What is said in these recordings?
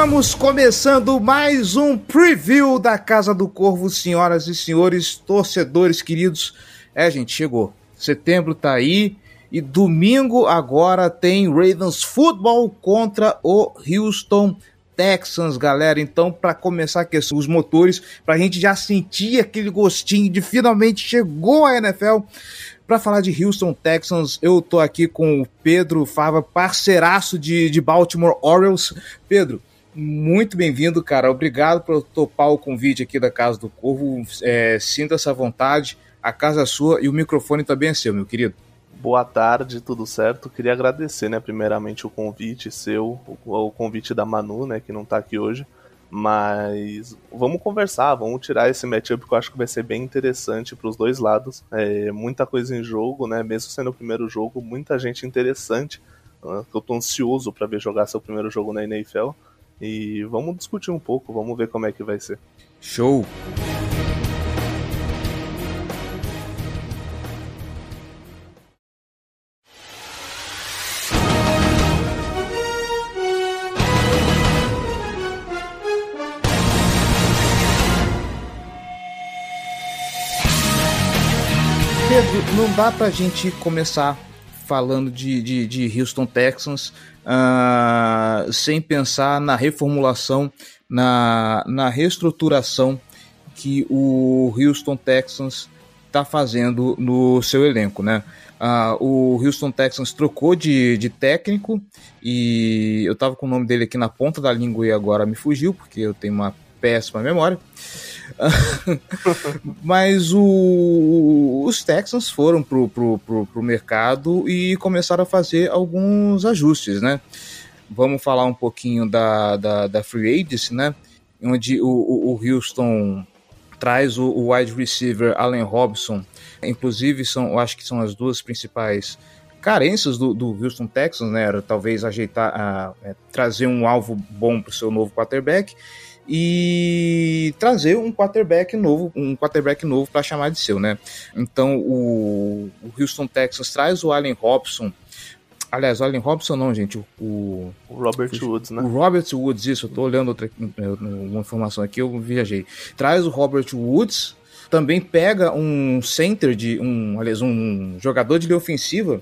Estamos começando mais um preview da Casa do Corvo, senhoras e senhores, torcedores queridos. É, gente, chegou. Setembro tá aí e domingo agora tem Ravens Football contra o Houston Texans, galera. Então, para começar a aquecer os motores, para a gente já sentir aquele gostinho de finalmente chegou a NFL. Para falar de Houston Texans, eu tô aqui com o Pedro Fava, parceiraço de, de Baltimore Orioles. Pedro, muito bem-vindo, cara. Obrigado por topar o convite aqui da Casa do Corvo. É, sinta essa vontade. A casa é sua e o microfone também é seu, meu querido. Boa tarde, tudo certo? Queria agradecer, né, primeiramente o convite seu, o, convite da Manu, né, que não tá aqui hoje. Mas vamos conversar, vamos tirar esse matchup que eu acho que vai ser bem interessante para os dois lados. É, muita coisa em jogo, né? Mesmo sendo o primeiro jogo, muita gente interessante. Uh, eu tô ansioso para ver jogar seu primeiro jogo na NFL. E vamos discutir um pouco, vamos ver como é que vai ser. Show! não dá pra gente começar falando de, de, de Houston Texans uh, sem pensar na reformulação, na, na reestruturação que o Houston Texans está fazendo no seu elenco, né? Uh, o Houston Texans trocou de, de técnico e eu tava com o nome dele aqui na ponta da língua e agora me fugiu, porque eu tenho uma péssima memória. Mas o, os Texans foram pro, pro, pro, pro mercado e começaram a fazer alguns ajustes, né? Vamos falar um pouquinho da, da, da Free Agency, né? Onde o, o, o Houston traz o, o, wide receiver Allen Robson. Inclusive, são, eu acho que são as duas principais carências do, do Houston Texans, né? Era talvez ajeitar, a, é, trazer um alvo bom para o seu novo quarterback e trazer um quarterback novo, um quarterback novo para chamar de seu, né? Então o, o, Houston Texans traz o Allen Robson. Aliás, o Allen Robson não, gente, o, o Robert Woods, né? O Robert Woods, isso, eu tô olhando outra uma informação aqui, eu viajei. Traz o Robert Woods, também pega um center de um, aliás, um jogador de linha ofensiva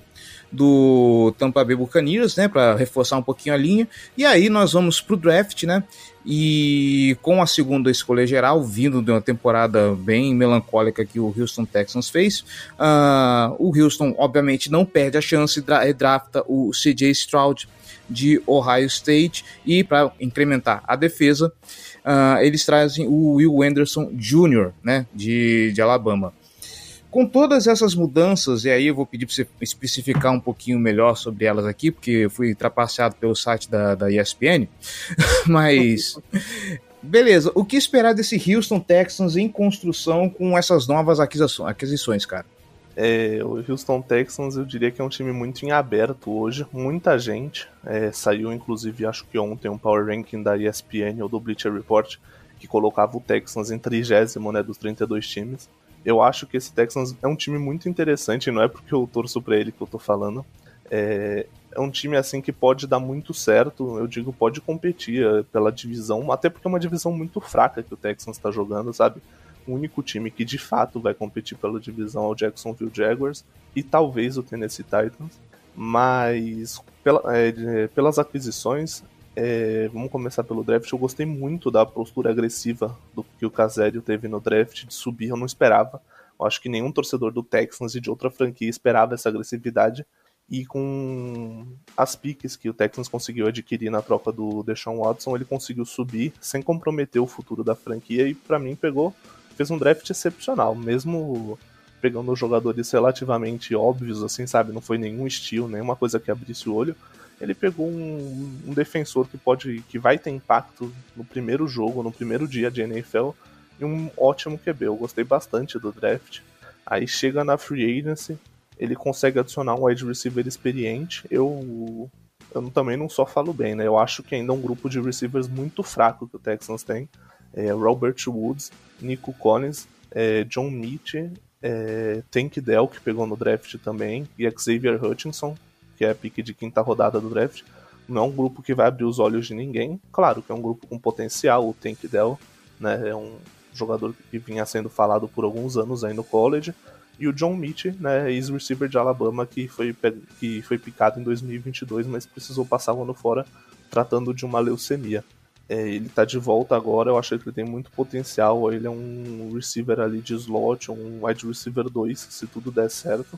do Tampa Bay Buccaneers, né, para reforçar um pouquinho a linha. E aí nós vamos pro draft, né? E com a segunda escolha geral, vindo de uma temporada bem melancólica que o Houston Texans fez, uh, o Houston obviamente não perde a chance e drafta o CJ Stroud de Ohio State e para incrementar a defesa, uh, eles trazem o Will Anderson Jr., né, de, de Alabama. Com todas essas mudanças, e aí eu vou pedir para você especificar um pouquinho melhor sobre elas aqui, porque eu fui trapaceado pelo site da, da ESPN, mas beleza, o que esperar desse Houston Texans em construção com essas novas aquisições, cara? É, o Houston Texans eu diria que é um time muito em aberto hoje, muita gente. É, saiu inclusive, acho que ontem, um power ranking da ESPN ou do Bleacher Report que colocava o Texans em trigésimo né, dos 32 times. Eu acho que esse Texans é um time muito interessante, não é porque eu torço pra ele que eu tô falando. É, é um time assim que pode dar muito certo, eu digo, pode competir é, pela divisão, até porque é uma divisão muito fraca que o Texans está jogando, sabe? O único time que de fato vai competir pela divisão é o Jacksonville Jaguars e talvez o Tennessee Titans. Mas pela, é, pelas aquisições, é, vamos começar pelo draft. Eu gostei muito da postura agressiva do que o Casério teve no draft de subir. Eu não esperava. Eu acho que nenhum torcedor do Texans e de outra franquia esperava essa agressividade. E com as piques que o Texans conseguiu adquirir na troca do Deshaun Watson, ele conseguiu subir sem comprometer o futuro da franquia. E para mim pegou, fez um draft excepcional, mesmo pegando jogadores relativamente óbvios, assim, sabe? Não foi nenhum estilo, nenhuma coisa que abrisse o olho ele pegou um, um, defensor que pode que vai ter impacto no primeiro jogo, no primeiro dia de NFL e um ótimo QB. Eu gostei bastante do draft. Aí chega na free agency, ele consegue adicionar um wide receiver experiente. Eu eu também não só falo bem, né? Eu acho que ainda é um grupo de receivers muito fraco que o Texans tem. É Robert Woods, Nico Collins, é John Mitchell, é Tank Dell, que pegou no draft também, e Xavier Hutchinson, que é pique de quinta rodada do draft. não é um grupo que vai abrir os olhos de ninguém. Claro que é um grupo com potencial, o Tank Dell, né? É um jogador que vinha sendo falado por alguns anos aí no college. E o John Mitch, né, ex-receiver de Alabama, que foi, que foi picado em 2022, mas precisou passar o ano fora tratando de uma leucemia. É, ele tá de volta agora, eu acho que ele tem muito potencial. Ele é um receiver ali de slot, um wide receiver 2, se tudo der certo.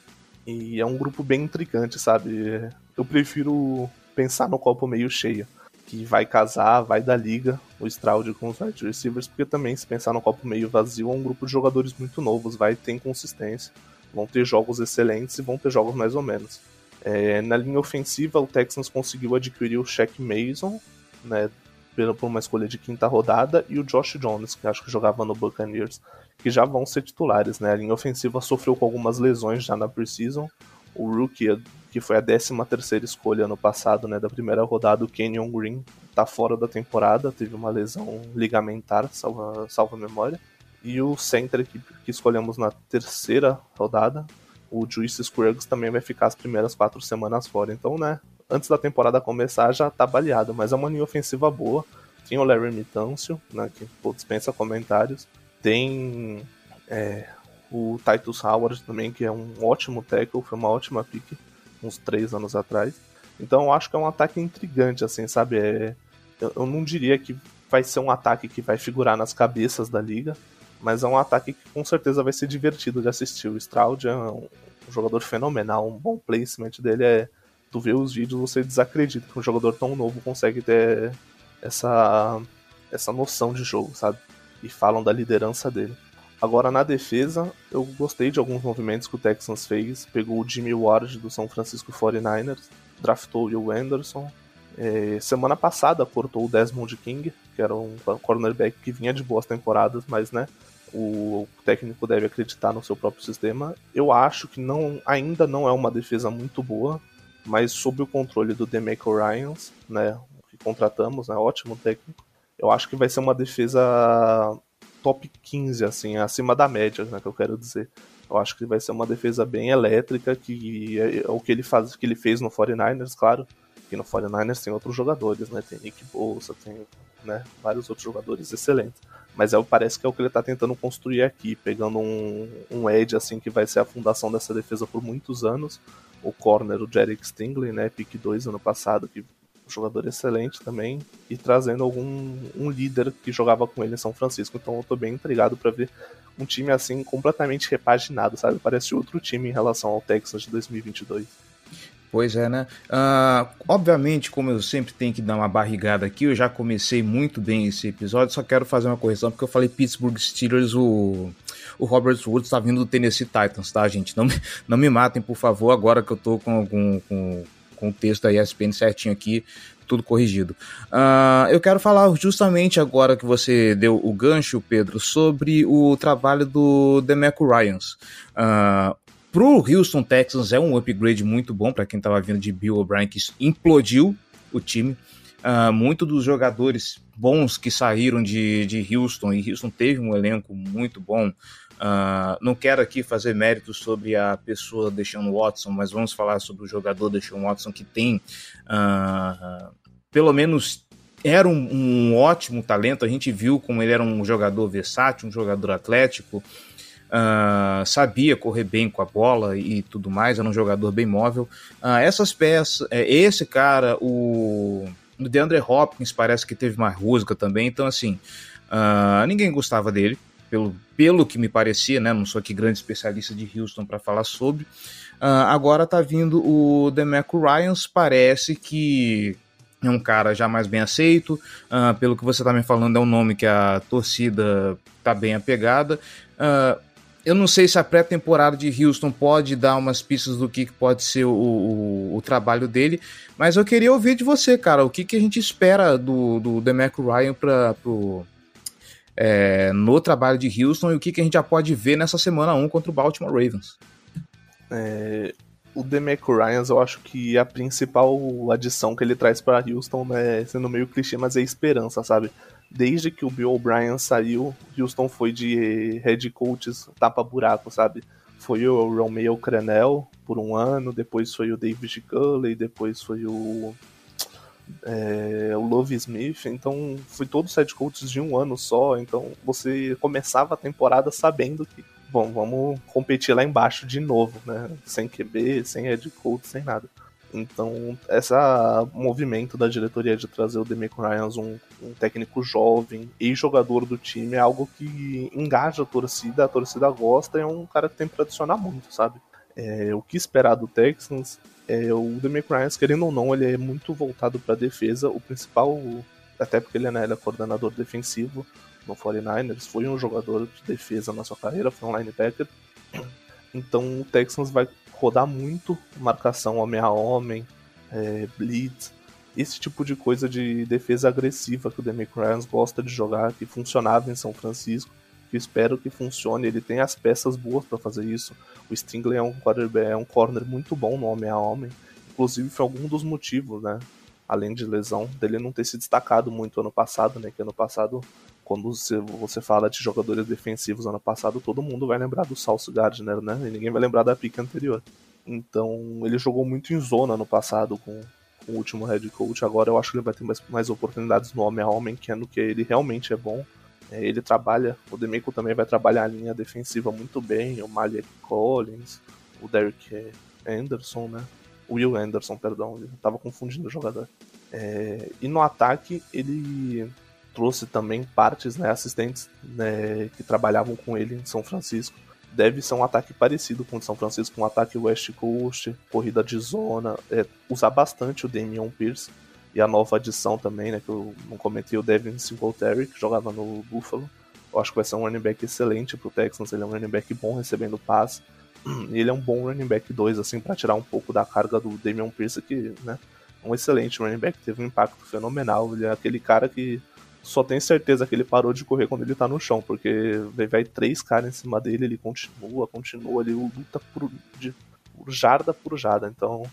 E é um grupo bem intrigante, sabe? Eu prefiro pensar no copo meio cheio que vai casar, vai dar liga, o Stroud com os wide receivers, porque também, se pensar no copo meio vazio, é um grupo de jogadores muito novos, vai ter inconsistência, vão ter jogos excelentes e vão ter jogos mais ou menos. É, na linha ofensiva, o Texans conseguiu adquirir o Shaq Mason, né, por uma escolha de quinta rodada, e o Josh Jones, que acho que jogava no Buccaneers, que já vão ser titulares. Né? A linha ofensiva sofreu com algumas lesões já na preseason. O rookie que foi a 13 terceira escolha ano passado, né, da primeira rodada, o Kenyon Green, tá fora da temporada, teve uma lesão ligamentar, salva, salva memória. E o center que, que escolhemos na terceira rodada, o Juice Scruggs, também vai ficar as primeiras quatro semanas fora. Então, né, antes da temporada começar já tá baleado, mas é uma linha ofensiva boa. Tem o Larry Mitâncio, né, que pô, dispensa comentários. Tem é, o Titus Howard também, que é um ótimo tackle, foi uma ótima pick uns três anos atrás. Então eu acho que é um ataque intrigante, assim, sabe? É, eu, eu não diria que vai ser um ataque que vai figurar nas cabeças da liga, mas é um ataque que com certeza vai ser divertido de assistir. O Stroud é um, um jogador fenomenal, um bom placement dele é. Tu vê os vídeos, você desacredita que um jogador tão novo consegue ter essa, essa noção de jogo, sabe? E falam da liderança dele. Agora, na defesa, eu gostei de alguns movimentos que o Texans fez. Pegou o Jimmy Ward do São Francisco 49ers, draftou o Will Anderson. É, semana passada cortou o Desmond King, que era um cornerback que vinha de boas temporadas, mas né, o técnico deve acreditar no seu próprio sistema. Eu acho que não, ainda não é uma defesa muito boa, mas sob o controle do Demeco Ryans, né, que contratamos, né, ótimo técnico, eu acho que vai ser uma defesa top 15, assim, acima da média, né, que eu quero dizer. Eu acho que vai ser uma defesa bem elétrica, que é, é o que ele faz, que ele fez no 49ers, claro. Que no 49ers tem outros jogadores, né? Tem Nick Bolsa, tem né, vários outros jogadores excelentes. Mas é, parece que é o que ele está tentando construir aqui, pegando um, um edge assim que vai ser a fundação dessa defesa por muitos anos. O corner, o Jerick Stingley, né, pick 2 ano passado, que jogador excelente também, e trazendo algum um líder que jogava com ele em São Francisco. Então eu tô bem intrigado para ver um time assim completamente repaginado, sabe? Parece outro time em relação ao Texas de 2022. Pois é, né? Uh, obviamente, como eu sempre tenho que dar uma barrigada aqui, eu já comecei muito bem esse episódio, só quero fazer uma correção, porque eu falei Pittsburgh Steelers, o, o Robert Woods tá vindo do Tennessee Titans, tá, gente? Não, não me matem, por favor, agora que eu tô com, com, com com o texto da ESPN certinho aqui, tudo corrigido. Uh, eu quero falar justamente agora que você deu o gancho, Pedro, sobre o trabalho do Demeco Ryans. Uh, pro Houston Texans é um upgrade muito bom para quem estava vindo de Bill O'Brien, que implodiu o time. Uh, muito dos jogadores bons que saíram de, de Houston, e Houston teve um elenco muito bom, Uh, não quero aqui fazer méritos sobre a pessoa Deshaun Watson, mas vamos falar sobre o jogador Deshaun Watson que tem, uh, pelo menos era um, um, ótimo talento. A gente viu como ele era um jogador versátil, um jogador atlético, uh, sabia correr bem com a bola e tudo mais. Era um jogador bem móvel. essas peças, é, esse cara, o, DeAndre Hopkins parece que teve uma rusga também. Então assim, ninguém gostava dele pelo, pelo que me parecia, né? Não sou aqui grande especialista de Houston para falar sobre. Uh, agora tá vindo o Demeco Ryans, parece que é um cara já mais bem aceito. Uh, pelo que você tá me falando, é um nome que a torcida tá bem apegada. Uh, eu não sei se a pré-temporada de Houston pode dar umas pistas do que pode ser o, o, o, trabalho dele, mas eu queria ouvir de você, cara, o que, que a gente espera do, do Ryan para pro, é, no trabalho de Houston e o que, que a gente já pode ver nessa semana 1 contra o Baltimore Ravens. É, o Demeco Ryans, eu acho que a principal adição que ele traz para Houston, né, sendo meio clichê, mas é esperança, sabe? Desde que o Bill O'Brien saiu, Houston foi de head coaches tapa-buraco, sabe? Foi o Romeo Crenel por um ano, depois foi o David Culley, depois foi o é, o Love Smith, então foi todos sete coaches de um ano só, então você começava a temporada sabendo que, bom, vamos competir lá embaixo de novo, né? Sem QB, sem head coach, sem nada. Então, esse movimento da diretoria de trazer o Demico Ryans, um, um, técnico jovem e jogador do time, é algo que engaja a torcida, a torcida gosta e é um cara que tem que adicionar muito, sabe? É, o que esperar do Texans? É, o Demico Ryans, querendo ou não, ele é muito voltado para defesa. O principal, até porque ele, né, ele é coordenador defensivo no 49ers, foi um jogador de defesa na sua carreira, foi um linebacker. Então o Texans vai rodar muito marcação homem a homem, é, blitz, esse tipo de coisa de defesa agressiva que o Demick Ryans gosta de jogar, que funcionava em São Francisco, que espero que funcione. Ele tem as peças boas para fazer isso. O Stingley é um, é um corner muito bom no homem a homem. Inclusive foi algum dos motivos, né? Além de lesão, dele não ter se destacado muito ano passado, né? Que ano passado quando você, fala de jogadores defensivos ano passado, todo mundo vai lembrar do Sauce Gardner, né? E ninguém vai lembrar da pica anterior. Então, ele jogou muito em zona no passado com, com o último head coach. Agora eu acho que ele vai ter mais, mais oportunidades no homem a homem, que é no que ele realmente é bom. É, ele trabalha, o Demico também vai trabalhar a linha defensiva muito bem, o Malik Collins, o Derek Anderson, né? Will Anderson, perdão, eu tava confundindo o jogador. É, e no ataque, ele trouxe também partes, né, assistentes né, que trabalhavam com ele em São Francisco. Deve ser um ataque parecido com o de São Francisco, um ataque West Coast, corrida de zona, é, usar bastante o Damian Pierce e a nova adição também, né, que eu não comentei, o Devin Singletary, que jogava no Buffalo. Eu acho que vai ser um running back excelente pro Texans, ele é um running back bom recebendo passe. E ele é um bom running back 2, assim, para tirar um pouco da carga do Damian Pierce, que, né, um excelente running back, teve um impacto fenomenal. Ele é aquele cara que só tenho certeza que ele parou de correr quando ele tá no chão, porque vai três caras em cima dele, ele continua, continua, ele luta por, de, por jarda por jarda. Então,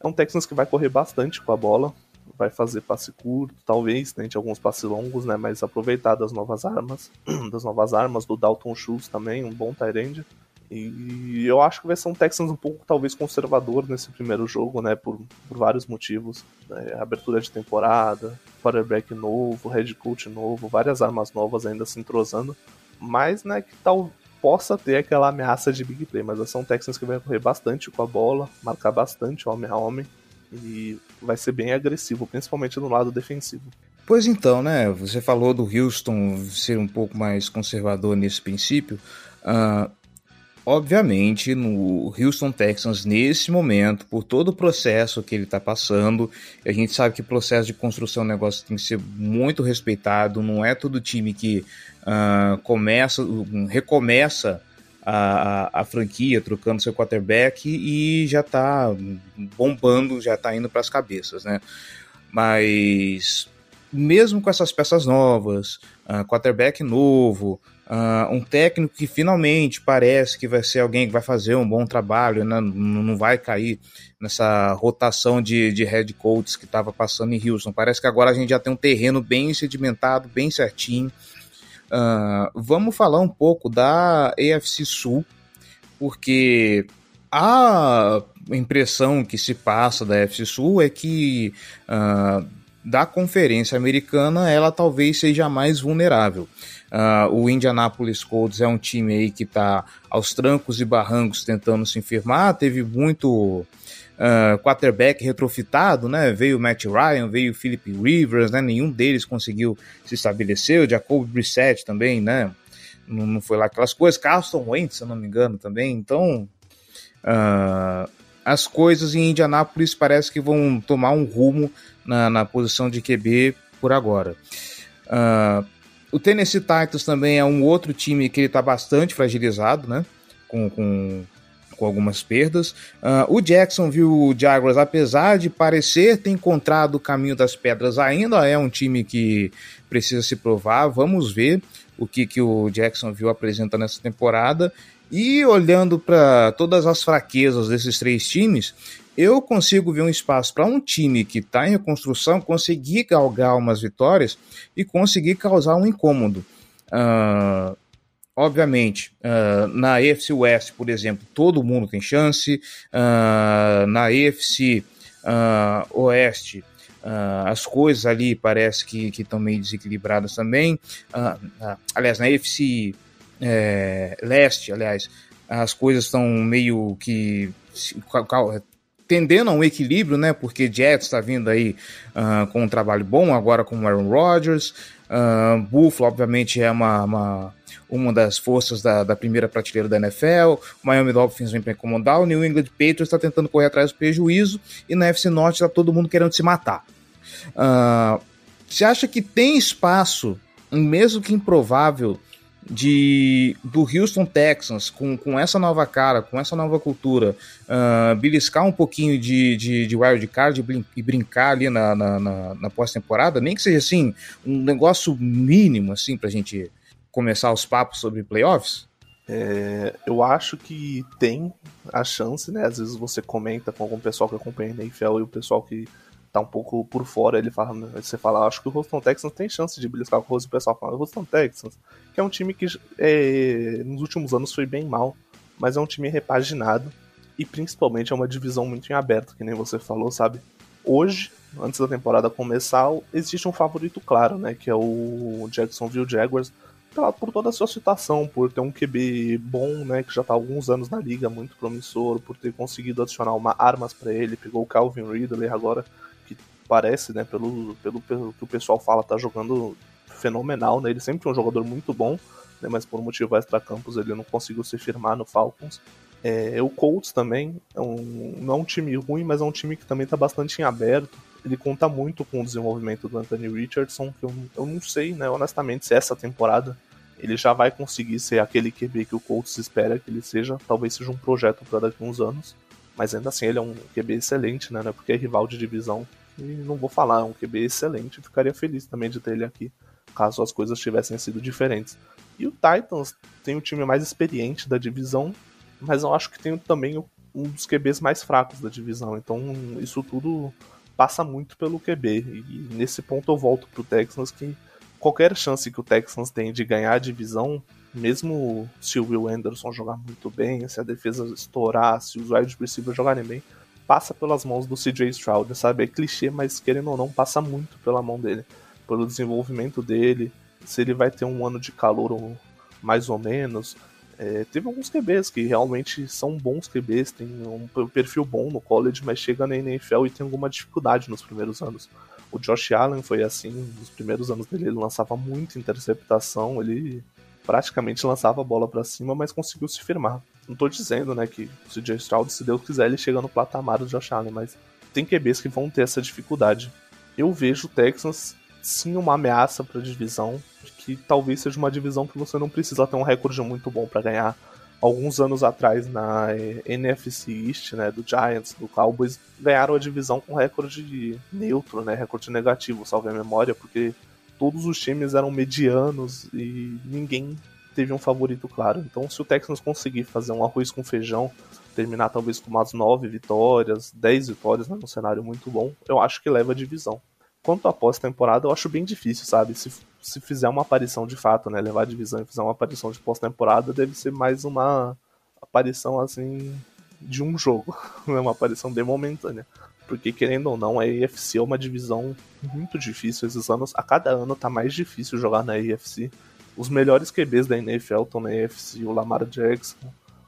é um Texans que vai correr bastante com a bola, vai fazer passe curto, talvez tente alguns passes longos, né, mas aproveitar das novas armas, das novas armas do Dalton Schultz também, um bom end. E eu acho que vai ser um Texans um pouco, talvez, conservador nesse primeiro jogo, né? Por, por vários motivos. Né, abertura de temporada, quarterback novo, head coach novo, várias armas novas ainda se entrosando. Mas, né, que tal possa ter aquela ameaça de big play. Mas são Texans que vai correr bastante com a bola, marcar bastante homem a homem. E vai ser bem agressivo, principalmente no lado defensivo. Pois então, né? Você falou do Houston ser um pouco mais conservador nesse princípio. Uh, Obviamente, no Houston Texans, nesse momento, por todo o processo que ele está passando, a gente sabe que o processo de construção do negócio tem que ser muito respeitado, não é todo time que uh, começa, recomeça a, a, a, franquia, trocando seu quarterback e já está bombando, já está indo para as cabeças, né? Mas mesmo com essas peças novas, uh, quarterback novo, Uh, um técnico que finalmente parece que vai ser alguém que vai fazer um bom trabalho, né? não vai cair nessa rotação de, de head coaches que estava passando em Houston. Parece que agora a gente já tem um terreno bem sedimentado, bem certinho. Uh, vamos falar um pouco da AFC Sul, porque a impressão que se passa da AFC Sul é que uh, da conferência americana ela talvez seja mais vulnerável. Uh, o Indianapolis Colts é um time aí que está aos trancos e barrancos tentando se firmar. Teve muito uh, quarterback retrofitado, né? Veio Matt Ryan, veio Philip Rivers, né? Nenhum deles conseguiu se estabelecer. O Jacob Brissett também, né? Não, não foi lá aquelas coisas. Carlton Wentz, se eu não me engano, também. Então, uh, as coisas em Indianapolis parece que vão tomar um rumo na, na posição de QB por agora. Uh, o Tennessee Titans também é um outro time que ele está bastante fragilizado, né? Com, com, com algumas perdas. Uh, o Jacksonville Jaguars, apesar de parecer ter encontrado o caminho das pedras, ainda é um time que precisa se provar. Vamos ver o que, que o Jacksonville apresenta nessa temporada. E olhando para todas as fraquezas desses três times, eu consigo ver um espaço para um time que está em reconstrução conseguir galgar umas vitórias e conseguir causar um incômodo. Uh, obviamente, uh, na AFC West, por exemplo, todo mundo tem chance. Uh, na AFC Oeste, as coisas ali parece que estão meio desequilibradas também. Aliás, na AFC é, Leste, aliás, as coisas estão meio que tendendo a um equilíbrio, né? Porque Jets está vindo aí com um trabalho bom agora com o Aaron Rodgers. Buffalo, obviamente, é uma, uma uma das forças da, da, primeira prateleira da NFL. Miami Dolphins vem para incomodar. O New England Patriots está tentando correr atrás do prejuízo. E na FC Norte está todo mundo querendo se matar. Uh, você acha que tem espaço, mesmo que improvável, de do Houston Texans com, com essa nova cara, com essa nova cultura, uh, beliscar um pouquinho de, de, de wild card e brincar ali na, na, na, na pós-temporada, nem que seja assim, um negócio mínimo assim pra gente começar os papos sobre playoffs? É, eu acho que tem a chance, né? Às vezes você comenta com algum pessoal que acompanha a NFL e o pessoal que tá um pouco por fora, ele fala, você fala, acho que o Houston Texans tem chance de beliscar o o pessoal fala, o Houston Texans, que é um time que é, nos últimos anos foi bem mal, mas é um time repaginado e principalmente é uma divisão muito em aberto, que nem você falou, sabe? Hoje, antes da temporada começar, existe um favorito claro, né, que é o Jacksonville Jaguars, pela, por toda a sua situação, por ter um QB bom, né, que já está há alguns anos na liga, muito promissor, por ter conseguido adicionar uma, armas para ele, pegou o Calvin Ridley agora, parece, né, pelo, pelo, pelo que o pessoal fala, tá jogando fenomenal, né, ele sempre é um jogador muito bom, né, mas por motivo extra-campos ele não conseguiu se firmar no Falcons. É, o Colts também é um, não é um time ruim, mas é um time que também está bastante em aberto. Ele conta muito com o desenvolvimento do Anthony Richardson, que eu, eu não sei, né, honestamente, se essa temporada ele já vai conseguir ser aquele QB que o Colts espera que ele seja. Talvez seja um projeto para daqui a uns anos. Mas ainda assim, ele é um QB excelente, né? Porque é rival de divisão. E não vou falar, é um QB excelente. Ficaria feliz também de ter ele aqui, caso as coisas tivessem sido diferentes. E o Titans tem o time mais experiente da divisão, mas eu acho que tem também um dos QBs mais fracos da divisão. Então, isso tudo passa muito pelo QB. E nesse ponto eu volto pro Texans que qualquer chance que o Texans tem de ganhar a divisão, mesmo se o Will Anderson jogar muito bem, se a defesa estourar, se os wide receivers jogarem bem, passa pelas mãos do CJ Stroud, sabe? É clichê, mas querendo ou não, passa muito pela mão dele, pelo desenvolvimento dele, se ele vai ter um ano de calor mais ou menos. É, teve alguns QBs que realmente são bons QBs, tem um perfil bom no college, mas chega na NFL e tem alguma dificuldade nos primeiros anos. O Josh Allen foi assim, nos primeiros anos dele ele lançava muita interceptação, ele praticamente lançava a bola para cima, mas conseguiu se firmar. Não tô dizendo, né, que o CJ Stroud, se Deus quiser, ele chega no patamar do Josh Allen, mas tem QBs que vão ter essa dificuldade. Eu vejo o Texans sim uma ameaça para a divisão, que talvez seja uma divisão que você não precisa ter um recorde muito bom para ganhar alguns anos atrás na eh, NFC East, né, do Giants, do Cowboys, ganharam a divisão com recorde neutro, né, recorde negativo, salve a memória, porque todos os times eram medianos e ninguém teve um favorito claro. Então, se o Texans conseguir fazer um arroz com feijão, terminar talvez com umas 9 vitórias, 10 vitórias, né, num cenário muito bom, eu acho que leva a divisão. Quanto à pós-temporada, eu acho bem difícil, sabe? Se se fizer uma aparição de fato, né, levar a divisão e fizer uma aparição de pós-temporada, deve ser mais uma aparição assim de um jogo, né, uma aparição bem momentânea. Porque querendo ou não, a AFC é uma divisão muito difícil esses anos. A cada ano tá mais difícil jogar na AFC. Os melhores QBs da NFL estão na AFC, o Lamar Jackson,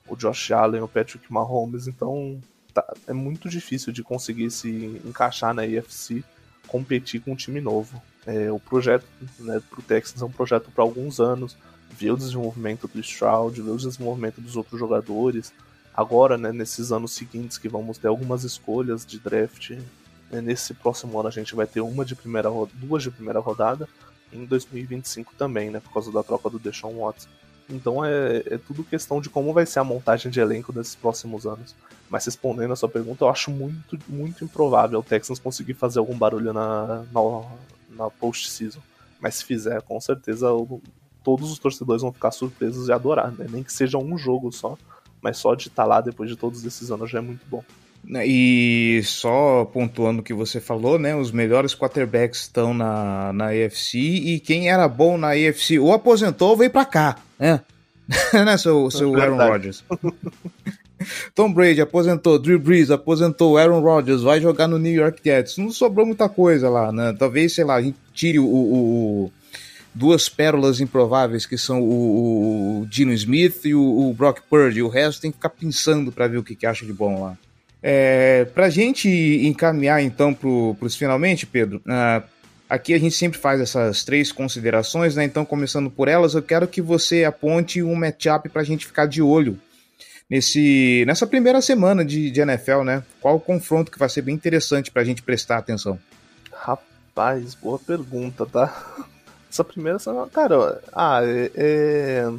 o Josh Allen, o Patrick Mahomes, então tá, é muito difícil de conseguir se encaixar na AFC, competir com um time novo. É, o projeto né, para o Texans é um projeto para alguns anos, ver o desenvolvimento do Stroud, ver o desenvolvimento dos outros jogadores. Agora, né, nesses anos seguintes, que vamos ter algumas escolhas de draft. Né, nesse próximo ano a gente vai ter uma de primeira duas de primeira rodada, em 2025 também, né, por causa da troca do Deshaun Watson. Então é, é, tudo questão de como vai ser a montagem de elenco desses próximos anos. Mas respondendo a sua pergunta, eu acho muito, muito improvável o Texans conseguir fazer algum barulho na, na, na post-season. Mas se fizer, com certeza todos os torcedores vão ficar surpresos e adorar, né? Nem que seja um jogo só, mas só de estar tá lá depois de todos esses anos já é muito bom. Né, e só pontuando o que você falou, né? Os melhores quarterbacks estão na, na AFC e quem era bom na AFC ou aposentou ou veio pra cá, né? né, seu, seu Aaron Rodgers? Tom Brady aposentou, Drew Brees aposentou, Aaron Rodgers vai jogar no New York Jets. Não sobrou muita coisa lá, né? Talvez, sei lá, a gente tire o, o, o duas pérolas improváveis que são o, o Dino Smith e o, o, Brock Purdy. O resto tem que ficar pensando para ver o que, que acha de bom lá. É, para a gente encaminhar então para os finalmente, Pedro, uh, aqui a gente sempre faz essas três considerações, né? Então, começando por elas, eu quero que você aponte um matchup para a gente ficar de olho nesse, nessa primeira semana de, de NFL, né? Qual o confronto que vai ser bem interessante para a gente prestar atenção? Rapaz, boa pergunta, tá? Essa primeira semana, cara, ah, é, é,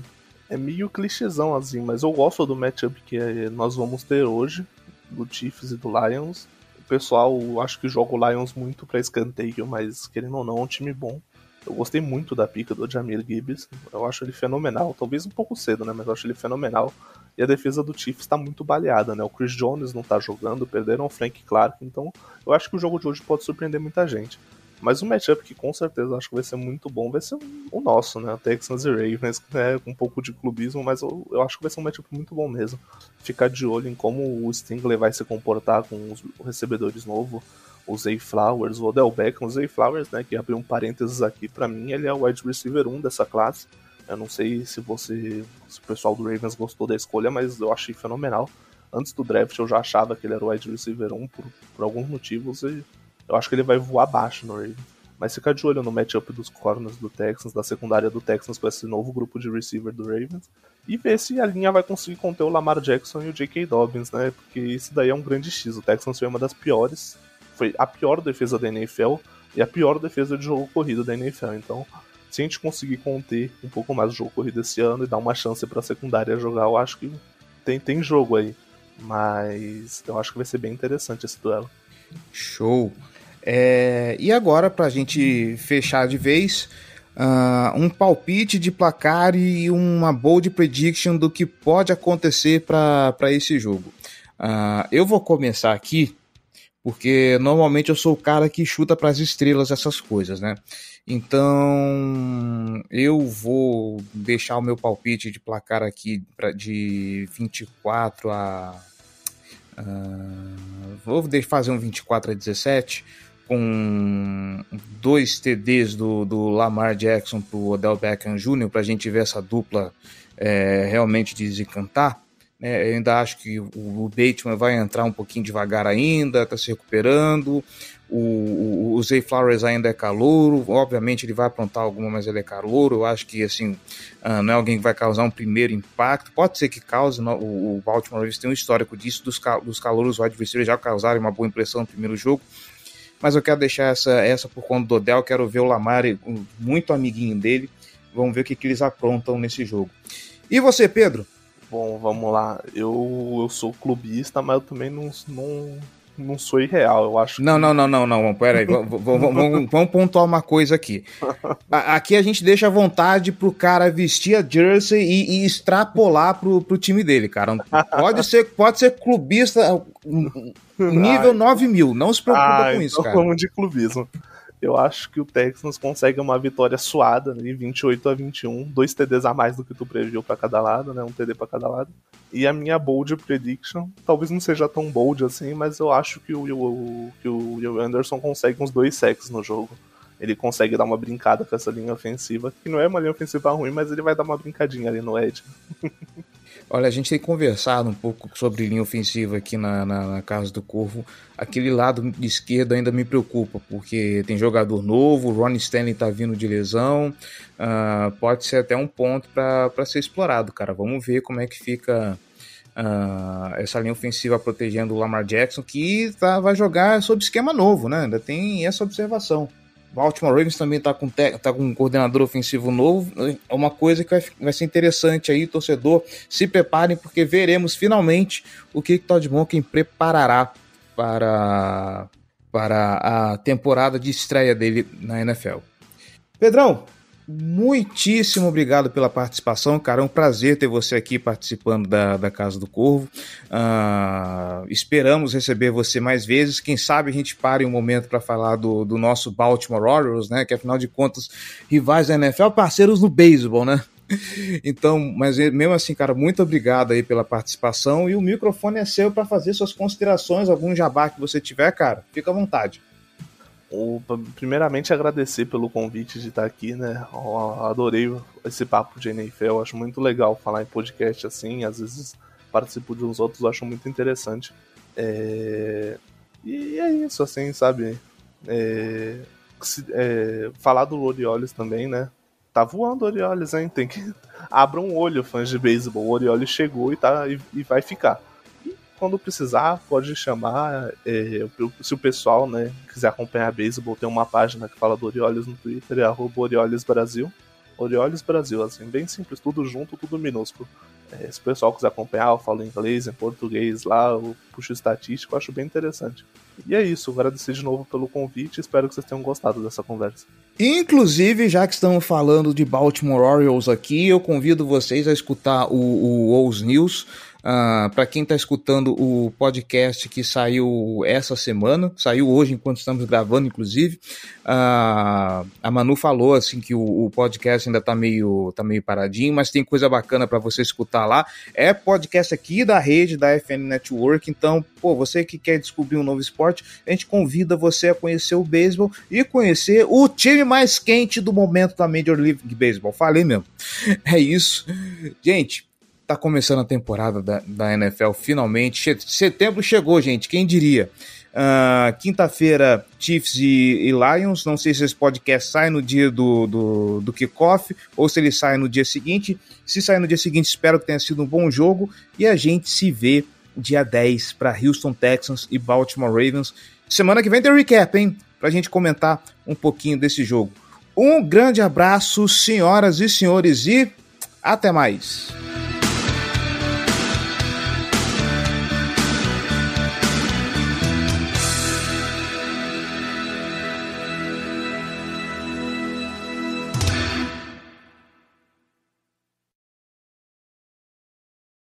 é meio clichêzão assim, mas eu gosto do matchup que nós vamos ter hoje, do Chiefs e do Lions. O pessoal, acho que joga o Lions muito pra escanteio, mas querendo ou não, é um time bom. Eu gostei muito da pica do Jamir Gibbs. Eu acho ele fenomenal. Talvez um pouco cedo, né? Mas eu acho ele fenomenal. E a defesa do Chiefs está muito baleada, né? O Chris Jones não tá jogando, perderam o Frank Clark. Então eu acho que o jogo de hoje pode surpreender muita gente. Mas um matchup que com certeza acho que vai ser muito bom vai ser o nosso, né? Texans e Ravens, né? Com um pouco de clubismo, mas eu, eu acho que vai ser um matchup muito bom mesmo. Ficar de olho em como o Stingler vai se comportar com os recebedores novos, o Zay Flowers, o Odell Beckham, o Zay Flowers, né? Que abriu um parênteses aqui, para mim ele é o wide receiver 1 dessa classe. Eu não sei se você, se o pessoal do Ravens gostou da escolha, mas eu achei fenomenal. Antes do draft eu já achava que ele era o wide receiver 1 por, por alguns motivos e eu acho que ele vai voar baixo no Ravens. Mas fica de olho no matchup dos corners do Texans, da secundária do Texans com esse novo grupo de receiver do Ravens. E ver se a linha vai conseguir conter o Lamar Jackson e o J.K. Dobbins, né? Porque isso daí é um grande X. O Texans foi uma das piores. Foi a pior defesa da NFL e a pior defesa de jogo corrido da NFL. Então, se a gente conseguir conter um pouco mais o jogo corrido esse ano e dar uma chance para a secundária jogar, eu acho que tem, tem jogo aí. Mas eu acho que vai ser bem interessante esse duelo. Show! É, e agora, para a gente fechar de vez, uh, um palpite de placar e uma bold prediction do que pode acontecer para esse jogo. Uh, eu vou começar aqui, porque normalmente eu sou o cara que chuta para as estrelas essas coisas, né? Então eu vou deixar o meu palpite de placar aqui pra, de 24 a. Uh, vou fazer um 24 a 17 com dois TDs do, do Lamar Jackson para o Odell Beckham Jr. para a gente ver essa dupla é, realmente desencantar. É, eu ainda acho que o, o Bateman vai entrar um pouquinho devagar ainda, está se recuperando. O, o, o, Zay Flowers ainda é calouro, obviamente ele vai aprontar alguma, mas ele é calouro. Eu acho que assim uh, não é alguém que vai causar um primeiro impacto. Pode ser que cause. O, Baltimore Ravens tem um histórico disso, dos, dos calouros receivers já causarem uma boa impressão no primeiro jogo mas eu quero deixar essa, essa por conta do Odell, quero ver o Lamar, muito amiguinho dele, vamos ver o que, que eles aprontam nesse jogo. E você, Pedro? Bom, vamos lá. Eu, eu sou clubista, mas eu também não, não, não sou irreal, eu acho. Não, que... não, não, não, não. Pera aí, vamos, vamos, pontuar uma coisa aqui. Aqui a gente deixa à vontade pro cara vestir a jersey e, e extrapolar pro, pro time dele, cara. Pode ser, pode ser clubista nível 9 mil, não se preocupa ah, com então isso, cara. Vamos de clubismo. Eu acho que o Texans consegue uma vitória suada, né, 28 a 21, dois TDs a mais do que tu previu para cada lado, né, um TD para cada lado. E a minha bold prediction, talvez não seja tão bold assim, mas eu acho que o, o, que o Will Anderson consegue uns dois sacks no jogo. Ele consegue dar uma brincada com essa linha ofensiva, que não é uma linha ofensiva ruim, mas ele vai dar uma brincadinha ali no Ed. Olha, a gente tem conversado um pouco sobre linha ofensiva aqui na, na, na, Casa do Corvo. Aquele lado esquerdo ainda me preocupa, porque tem jogador novo, o Ron Stanley tá vindo de lesão, uh, pode ser até um ponto para ser explorado, cara. Vamos ver como é que fica uh, essa linha ofensiva protegendo o Lamar Jackson, que tá, vai jogar sob esquema novo, né? Ainda tem essa observação. Baltimore Ravens também está com, tá com um coordenador ofensivo novo. É uma coisa que vai, vai ser interessante aí, torcedor. Se preparem, porque veremos finalmente o que Todd Monken preparará para, para a temporada de estreia dele na NFL. Pedrão, muitíssimo obrigado pela participação, cara. É um prazer ter você aqui participando da, da Casa do Corvo. Uh, esperamos receber você mais vezes. Quem sabe a gente pare um momento para falar do, do nosso Baltimore Orioles, né? Que afinal de contas, rivais da NFL, parceiros no beisebol, né? Então, mas mesmo assim, cara, muito obrigado aí pela participação e o microfone é seu para fazer suas considerações, algum jabá que você tiver, cara, fica à vontade. Primeiramente, agradecer pelo convite de estar aqui, né? Adorei esse papo de NFL, acho muito legal falar em podcast assim, às vezes participo de uns outros, acho muito interessante. É... E é isso, assim, sabe? É... É... Falar do Orioles também, né? Tá voando o Orioles, hein? Tem que. Abra um olho, fãs de beisebol. O Orioles chegou e, tá, e vai ficar. Quando precisar, pode chamar. É, se o pessoal né, quiser acompanhar beisebol, tem uma página que fala do Orioles no Twitter, é arroba Orioles Brasil. Orioles Brasil, assim, bem simples, tudo junto, tudo minúsculo. É, se o pessoal quiser acompanhar, eu falo inglês, em português lá, eu puxo estatístico, eu acho bem interessante. E é isso, agradecer de novo pelo convite, espero que vocês tenham gostado dessa conversa. Inclusive, já que estamos falando de Baltimore Orioles aqui, eu convido vocês a escutar o, o Owls News Uh, ah, para quem está escutando o podcast que saiu essa semana, saiu hoje enquanto estamos gravando, inclusive, uh, a Manu falou assim que o, o podcast ainda está meio, tá meio paradinho, mas tem coisa bacana para você escutar lá. É podcast aqui da rede da FN Network, então, pô, você que quer descobrir um novo esporte, a gente convida você a conhecer o beisebol e conhecer o time mais quente do momento da Major League Baseball. Falei mesmo. É isso. Gente, Tá começando a temporada da, da NFL finalmente. Setembro chegou, gente. Quem diria? Uh, Quinta-feira, Chiefs e, e, Lions. Não sei se esse podcast sai no dia do, do, do kickoff ou se ele sai no dia seguinte. Se sair no dia seguinte, espero que tenha sido um bom jogo. E a gente se vê dia 10 para Houston Texans e Baltimore Ravens. Semana que vem tem recap, hein? Pra gente comentar um pouquinho desse jogo. Um grande abraço, senhoras e senhores, e até mais.